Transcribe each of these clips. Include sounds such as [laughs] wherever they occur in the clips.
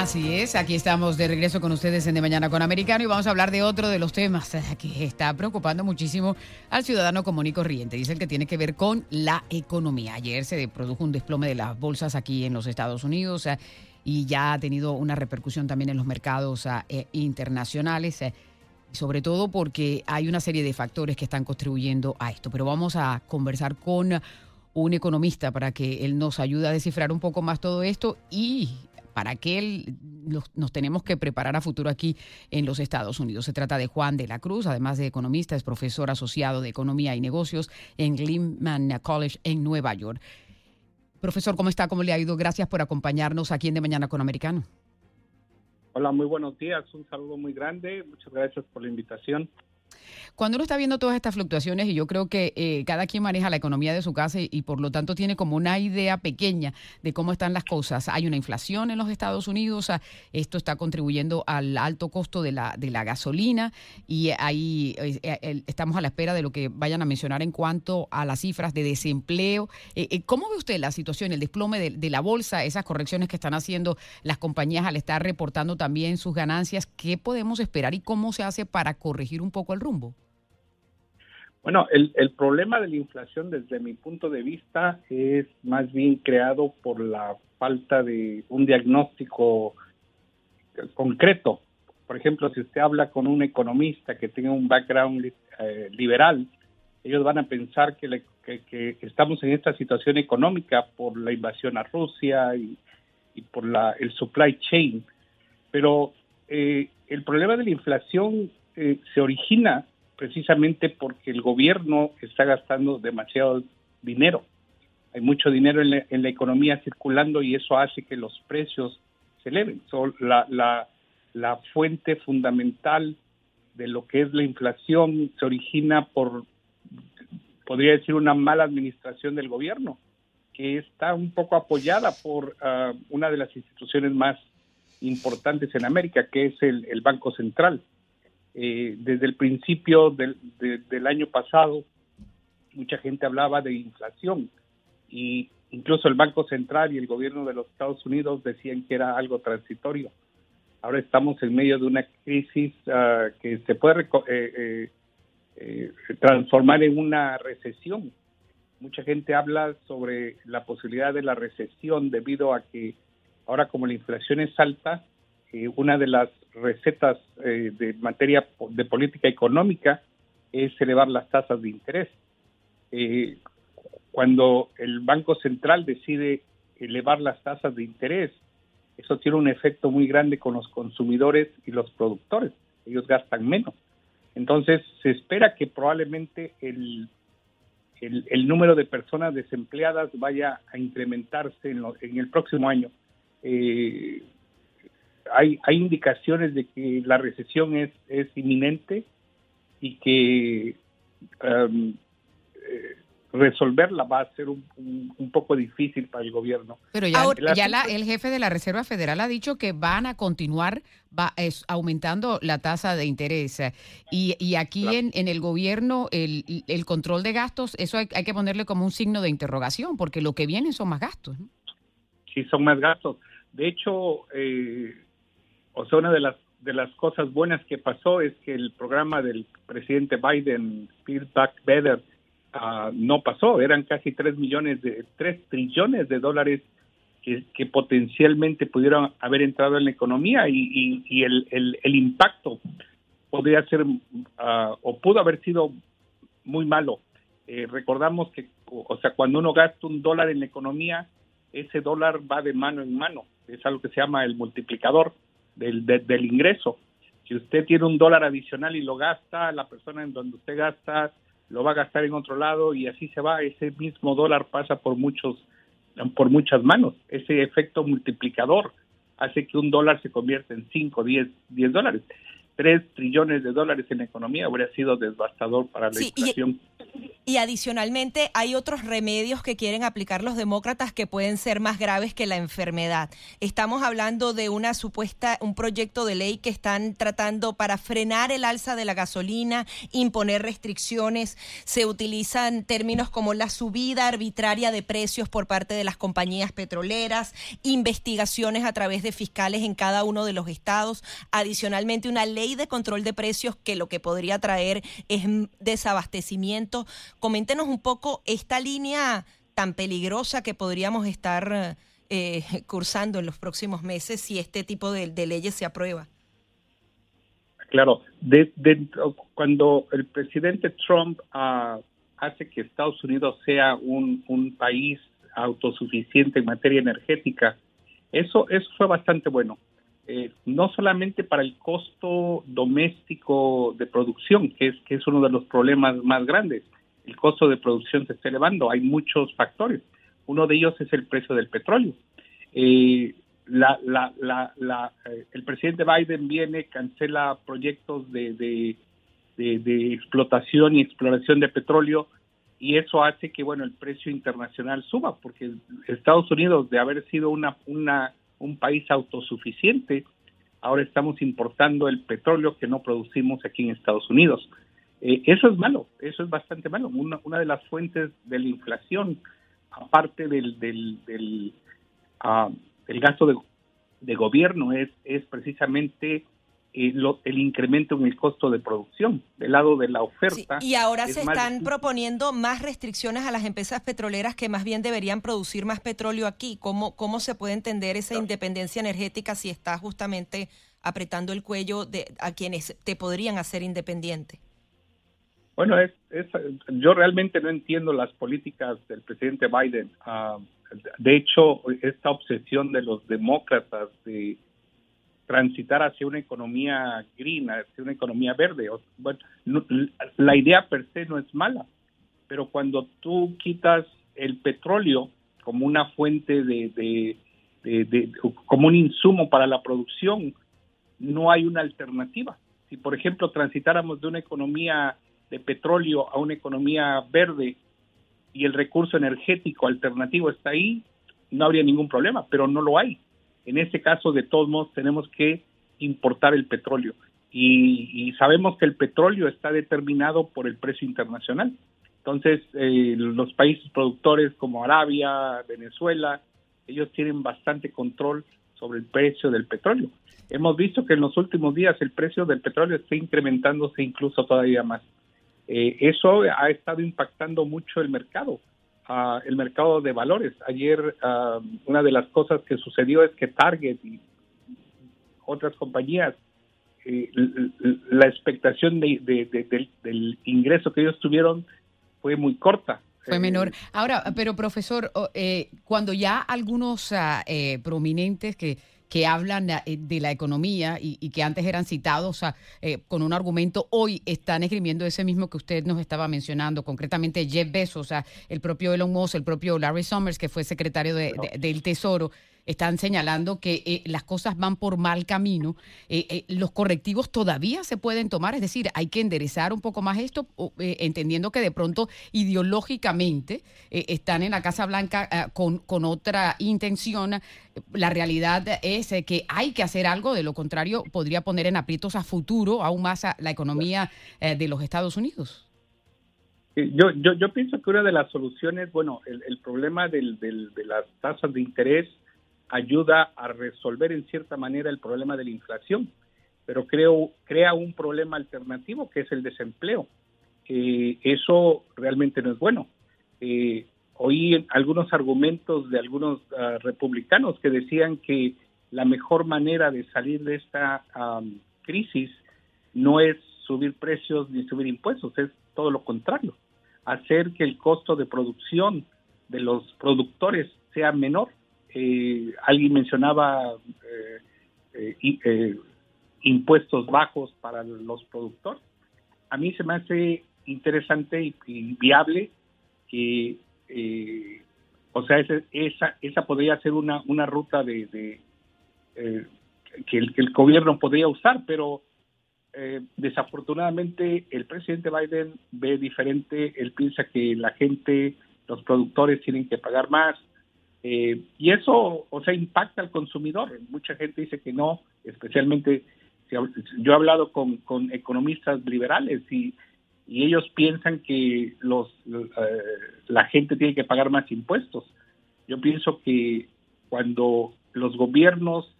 Así es, aquí estamos de regreso con ustedes en De Mañana con Americano y vamos a hablar de otro de los temas que está preocupando muchísimo al ciudadano común y corriente. Dice el que tiene que ver con la economía. Ayer se produjo un desplome de las bolsas aquí en los Estados Unidos eh, y ya ha tenido una repercusión también en los mercados eh, internacionales eh, sobre todo porque hay una serie de factores que están contribuyendo a esto. Pero vamos a conversar con un economista para que él nos ayude a descifrar un poco más todo esto y para qué nos tenemos que preparar a futuro aquí en los Estados Unidos. Se trata de Juan de la Cruz, además de economista, es profesor asociado de Economía y Negocios en Lehman College en Nueva York. Profesor, ¿cómo está? ¿Cómo le ha ido? Gracias por acompañarnos aquí en De Mañana con Americano. Hola, muy buenos días. Un saludo muy grande. Muchas gracias por la invitación. Cuando uno está viendo todas estas fluctuaciones, y yo creo que eh, cada quien maneja la economía de su casa y, por lo tanto tiene como una idea pequeña de cómo están las cosas. Hay una inflación en los Estados Unidos, esto está contribuyendo al alto costo de la, de la gasolina y ahí eh, eh, estamos a la espera de lo que vayan a mencionar en cuanto a las cifras de desempleo. ¿Cómo ve usted la situación, el desplome de, de la bolsa, esas correcciones que están haciendo las compañías al estar reportando también sus ganancias? ¿Qué podemos esperar y cómo se hace para corregir un poco el rumbo? Bueno, el, problema de la inflación desde mi punto de vista es más bien creado por la falta de un diagnóstico concreto. Por ejemplo, si usted habla con un economista que tenga un background eh, liberal, ellos van a pensar que, estamos en esta situación económica por la invasión a Rusia y, y por la, el supply chain. Pero eh, el problema de la inflación eh, se origina precisamente porque el gobierno está gastando demasiado dinero. Hay mucho dinero en la, economía circulando y eso hace que los precios se eleven. la, la, la fuente fundamental de lo que es la inflación se origina por, podría decir, una mala administración del gobierno, que está un poco apoyada por ah, una de las instituciones más importantes en América, que es el Banco Central. Eh, desde el principio del, del año pasado, mucha gente hablaba de inflación y incluso el Banco Central y el gobierno de los Estados Unidos decían que era algo transitorio. Ahora estamos en medio de una crisis ah, que se puede eh, eh, transformar en una recesión. Mucha gente habla sobre la posibilidad de la recesión debido a que ahora como la inflación es alta, una de las recetas eh, de materia de política económica es elevar las tasas de interés. Eh, cuando el Banco Central decide elevar las tasas de interés, eso tiene un efecto muy grande con los consumidores y los productores. Ellos gastan menos. Entonces, se espera que probablemente el, el, número de personas desempleadas vaya a incrementarse en, el próximo año. Eh, hay, hay indicaciones de que la recesión es, es inminente y que um, eh, resolverla va a ser un, un, poco difícil para el gobierno. Pero ya, ya el jefe de la Reserva Federal ha dicho que van a continuar va, es, aumentando la tasa de interés. Y, y aquí en, en, el gobierno, el, el, control de gastos, eso hay, hay, que ponerle como un signo de interrogación, porque lo que viene son más gastos. Sí, son más gastos. De hecho, eh, o sea, una de las de las cosas buenas que pasó es que el programa del presidente Biden, Build Back Better, ah, no pasó. Eran casi tres millones de tres trillones de dólares que, potencialmente pudieron haber entrado en la economía y, y, el, el, el, impacto podría ser ah, o pudo haber sido muy malo. Eh, recordamos que, o sea, cuando uno gasta un dólar en la economía, ese dólar va de mano en mano es algo que se llama el multiplicador del, del ingreso. Si usted tiene un dólar adicional y lo gasta, la persona en donde usted gasta lo va a gastar en otro lado y así se va. Ese mismo dólar pasa por muchos, por muchas manos. Ese efecto multiplicador hace que un dólar se convierta en 5, 10, 10 dólares. 3 trillones de dólares en la economía habría sido devastador para la inflación. Y adicionalmente hay otros remedios que quieren aplicar los demócratas que pueden ser más graves que la enfermedad. Estamos hablando de una supuesta, un proyecto de ley que están tratando para frenar el alza de la gasolina, imponer restricciones. Se utilizan términos como la subida arbitraria de precios por parte de las compañías petroleras, investigaciones a través de fiscales en cada uno de los estados. Adicionalmente, una ley de control de precios que lo que podría traer es desabastecimiento Coméntenos un poco esta línea tan peligrosa que podríamos estar eh, [laughs] cursando en los próximos meses si este tipo de, leyes se aprueba. Claro, cuando el presidente Trump ah, hace que Estados Unidos sea un, país autosuficiente en materia energética, eso, eso fue bastante bueno. Eh, no solamente para el costo doméstico de producción, que es uno de los problemas más grandes, el costo de producción se está elevando. Hay muchos factores. Uno de ellos es el precio del petróleo. Eh, eh, el presidente Biden viene, cancela proyectos de, de, explotación y exploración de petróleo y eso hace que bueno el precio internacional suba porque Estados Unidos de haber sido una, una un país autosuficiente ahora estamos importando el petróleo que no producimos aquí en Estados Unidos eh, eso es malo, eso es bastante malo. Una, una de las fuentes de la inflación, aparte del, del, del ah, el gasto de, de, gobierno, es, es precisamente eh, el incremento en el costo de producción del lado de la oferta. y ahora se están proponiendo más restricciones a las empresas petroleras que más bien deberían producir más petróleo aquí. ¿Cómo, cómo se puede entender esa independencia energética si está justamente apretando el cuello de, a quienes te podrían hacer independiente? Bueno, es, yo realmente no entiendo las políticas del presidente Biden. Ah, de hecho, esta obsesión de los demócratas de transitar hacia una economía green, hacia una economía verde, la idea per se no es mala, pero cuando tú quitas el petróleo como una fuente de, de como un insumo para la producción, no hay una alternativa. Si, por ejemplo, transitáramos de una economía de petróleo a una economía verde y el recurso energético alternativo está ahí, no habría ningún problema, pero no lo hay. En este caso, de todos modos, tenemos que importar el petróleo y, sabemos que el petróleo está determinado por el precio internacional. Entonces, eh, los países productores como Arabia, Venezuela, ellos tienen bastante control sobre el precio del petróleo. Hemos visto que en los últimos días el precio del petróleo está incrementándose incluso todavía más. Eh, eso ha estado impactando mucho el mercado, uh, el mercado de valores. Ayer uh, una de las cosas que sucedió es que Target y otras compañías, eh, la expectación de, del, ingreso que ellos tuvieron fue muy corta. Fue menor. Eh, Ahora, pero profesor, cuando ya algunos ah, prominentes que que hablan eh, de la economía y, que antes eran citados eh, con un argumento, hoy están escribiendo ese mismo que usted nos estaba mencionando, concretamente Jeff Bezos, o sea, el propio Elon Musk, el propio Larry Summers, que fue secretario del Tesoro están señalando que eh, las cosas van por mal camino. Eh, eh, los correctivos todavía se pueden tomar, es decir, hay que enderezar un poco más esto, entendiendo que de pronto ideológicamente están en la Casa Blanca con, con otra intención. La realidad es que hay que hacer algo, de lo contrario podría poner en aprietos a futuro aún más a la economía de los Estados Unidos. Yo, yo, pienso que una de las soluciones, bueno, el, problema del, de las tasas de interés ayuda a resolver en cierta manera el problema de la inflación, pero creo crea un problema alternativo que es el desempleo. Eso realmente no es bueno. Eh, oí algunos argumentos de algunos ah, republicanos que decían que la mejor manera de salir de esta crisis no es subir precios ni subir impuestos, es todo lo contrario, hacer que el costo de producción de los productores sea menor Eh, alguien mencionaba impuestos bajos para los productores. A mí se me hace interesante y, viable que, o sea, esa, esa podría ser una, una ruta de, que, el, que el gobierno podría usar, pero eh, desafortunadamente el presidente Biden ve diferente, él piensa que la gente, los productores tienen que pagar más eh, y eso, o sea, impacta al consumidor. Mucha gente dice que no, especialmente yo he hablado con, con economistas liberales y, ellos piensan que los eh, la gente tiene que pagar más impuestos. Yo pienso que cuando los gobiernos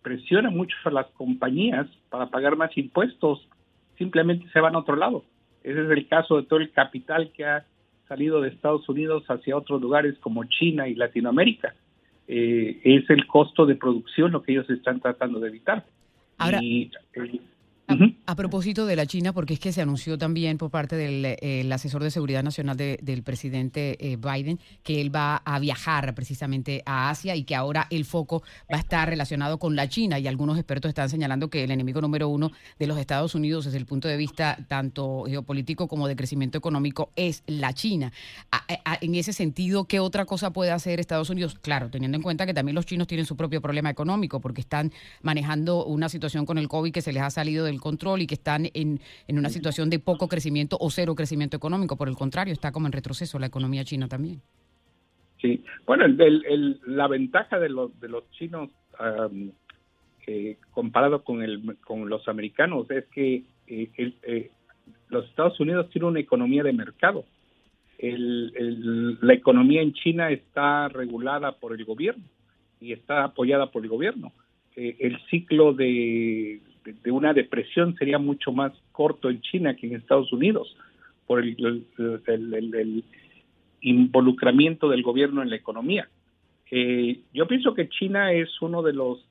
presiona mucho a las compañías para pagar más impuestos, simplemente se van a otro lado. Ese es el caso de todo el capital que ha salido de Estados Unidos hacia otros lugares como China y Latinoamérica. Eh, es el costo de producción lo que ellos están tratando de evitar. Ahora, y, eh, a, propósito de la China, porque es que se anunció también por parte del eh, asesor de seguridad nacional del presidente eh, Biden que él va a viajar precisamente a Asia y que ahora el foco va a estar relacionado con la China y algunos expertos están señalando que el enemigo número uno de los Estados Unidos desde el punto de vista tanto geopolítico como de crecimiento económico es la China. en ese sentido, ¿qué otra cosa puede hacer Estados Unidos? Claro, teniendo en cuenta que también los chinos tienen su propio problema económico porque están manejando una situación con el COVID que se les ha salido del control y que están en, en una situación de poco crecimiento o cero crecimiento económico. Por el contrario, está como en retroceso la economía china también. Sí, bueno, el, la ventaja de los, de los chinos eh, comparado con, el, con los americanos es que eh, eh, los Estados Unidos tienen una economía de mercado. la economía en China está regulada por el gobierno y está apoyada por el gobierno. el ciclo de de, una depresión sería mucho más corto en China que en Estados Unidos por el, involucramiento del gobierno en la economía. Eh, yo pienso que China es uno de los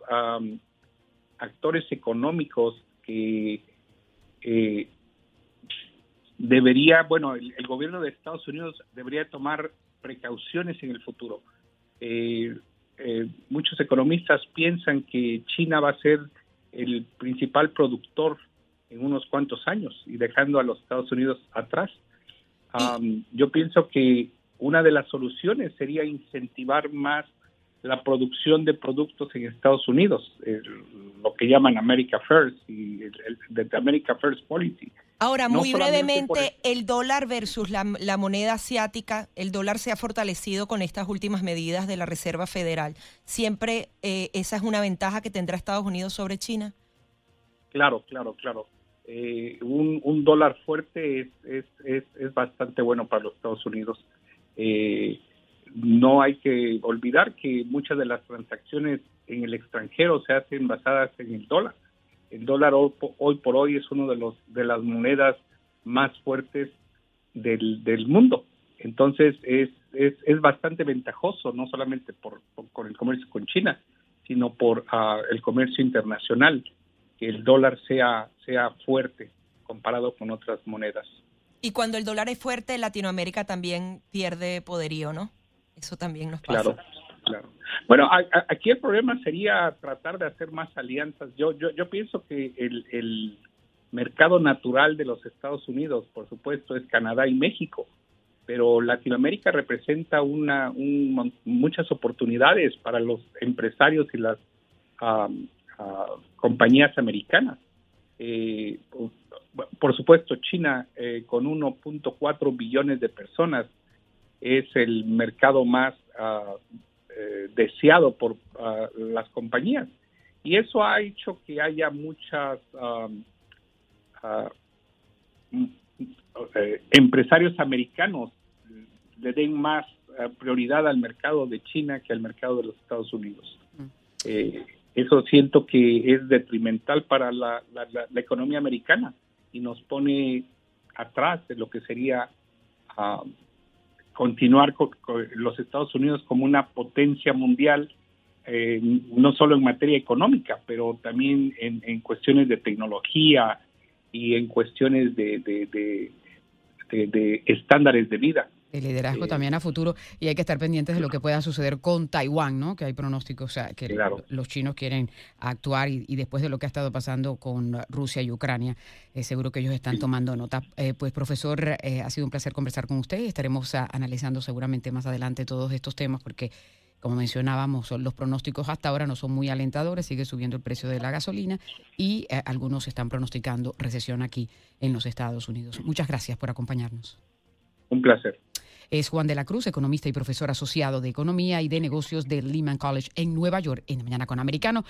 actores económicos que eh, debería, bueno, el, gobierno de Estados Unidos debería tomar precauciones en el futuro. Eh, muchos economistas piensan que China va a ser el principal productor en unos cuantos años y dejando a los Estados Unidos atrás. yo pienso que una de las soluciones sería incentivar más la producción de productos en Estados Unidos, lo que llaman America First y el, America First Policy. Ahora, muy brevemente, el... dólar versus la, moneda asiática, el dólar se ha fortalecido con estas últimas medidas de la Reserva Federal. ¿Siempre eh, esa es una ventaja que tendrá Estados Unidos sobre China? Claro, claro, claro. Eh, un, dólar fuerte es, es, es, bastante bueno para los Estados Unidos. Eh, no hay que olvidar que muchas de las transacciones en el extranjero se hacen basadas en el dólar el dólar hoy, por hoy es uno de los de las monedas más fuertes del, del mundo. Entonces es, es, es, bastante ventajoso, no solamente por, con el comercio con China, sino por ah, el comercio internacional, que el dólar sea, sea fuerte comparado con otras monedas. Y cuando el dólar es fuerte, Latinoamérica también pierde poderío, ¿no? Eso también nos pasa. Claro, claro. Bueno, aquí el problema sería tratar de hacer más alianzas. Yo, yo, yo pienso que el, mercado natural de los Estados Unidos, por supuesto, es Canadá y México, pero Latinoamérica representa una, muchas oportunidades para los empresarios y las compañías americanas. Eh, por supuesto, China, eh, con 1.4 billones de personas, es el mercado más uh, eh, deseado por ah, las compañías. Y eso ha hecho que haya muchas ah, mm, eh, empresarios americanos le den más ah, prioridad al mercado de China que al mercado de los Estados Unidos. Mm. Eh, eso siento que es detrimental para la, la, economía americana y nos pone atrás de lo que sería continuar con, los Estados Unidos como una potencia mundial, eh, no solo en materia económica, pero también en, cuestiones de tecnología y en cuestiones de, de, estándares de vida. De liderazgo también a futuro y hay que estar pendientes de lo que pueda suceder con Taiwán, ¿no? Que hay pronósticos, o sea, que los chinos quieren actuar y, después de lo que ha estado pasando con Rusia y Ucrania, eh, seguro que ellos están tomando nota. Eh, pues profesor, eh, ha sido un placer conversar con usted y estaremos ah, analizando seguramente más adelante todos estos temas porque como mencionábamos, los pronósticos hasta ahora no son muy alentadores, sigue subiendo el precio de la gasolina y algunos están pronosticando recesión aquí en los Estados Unidos. Muchas gracias por acompañarnos. Un placer. Es Juan de la Cruz, economista y profesor asociado de Economía y de Negocios del Lehman College en Nueva York, en Mañana con Americano.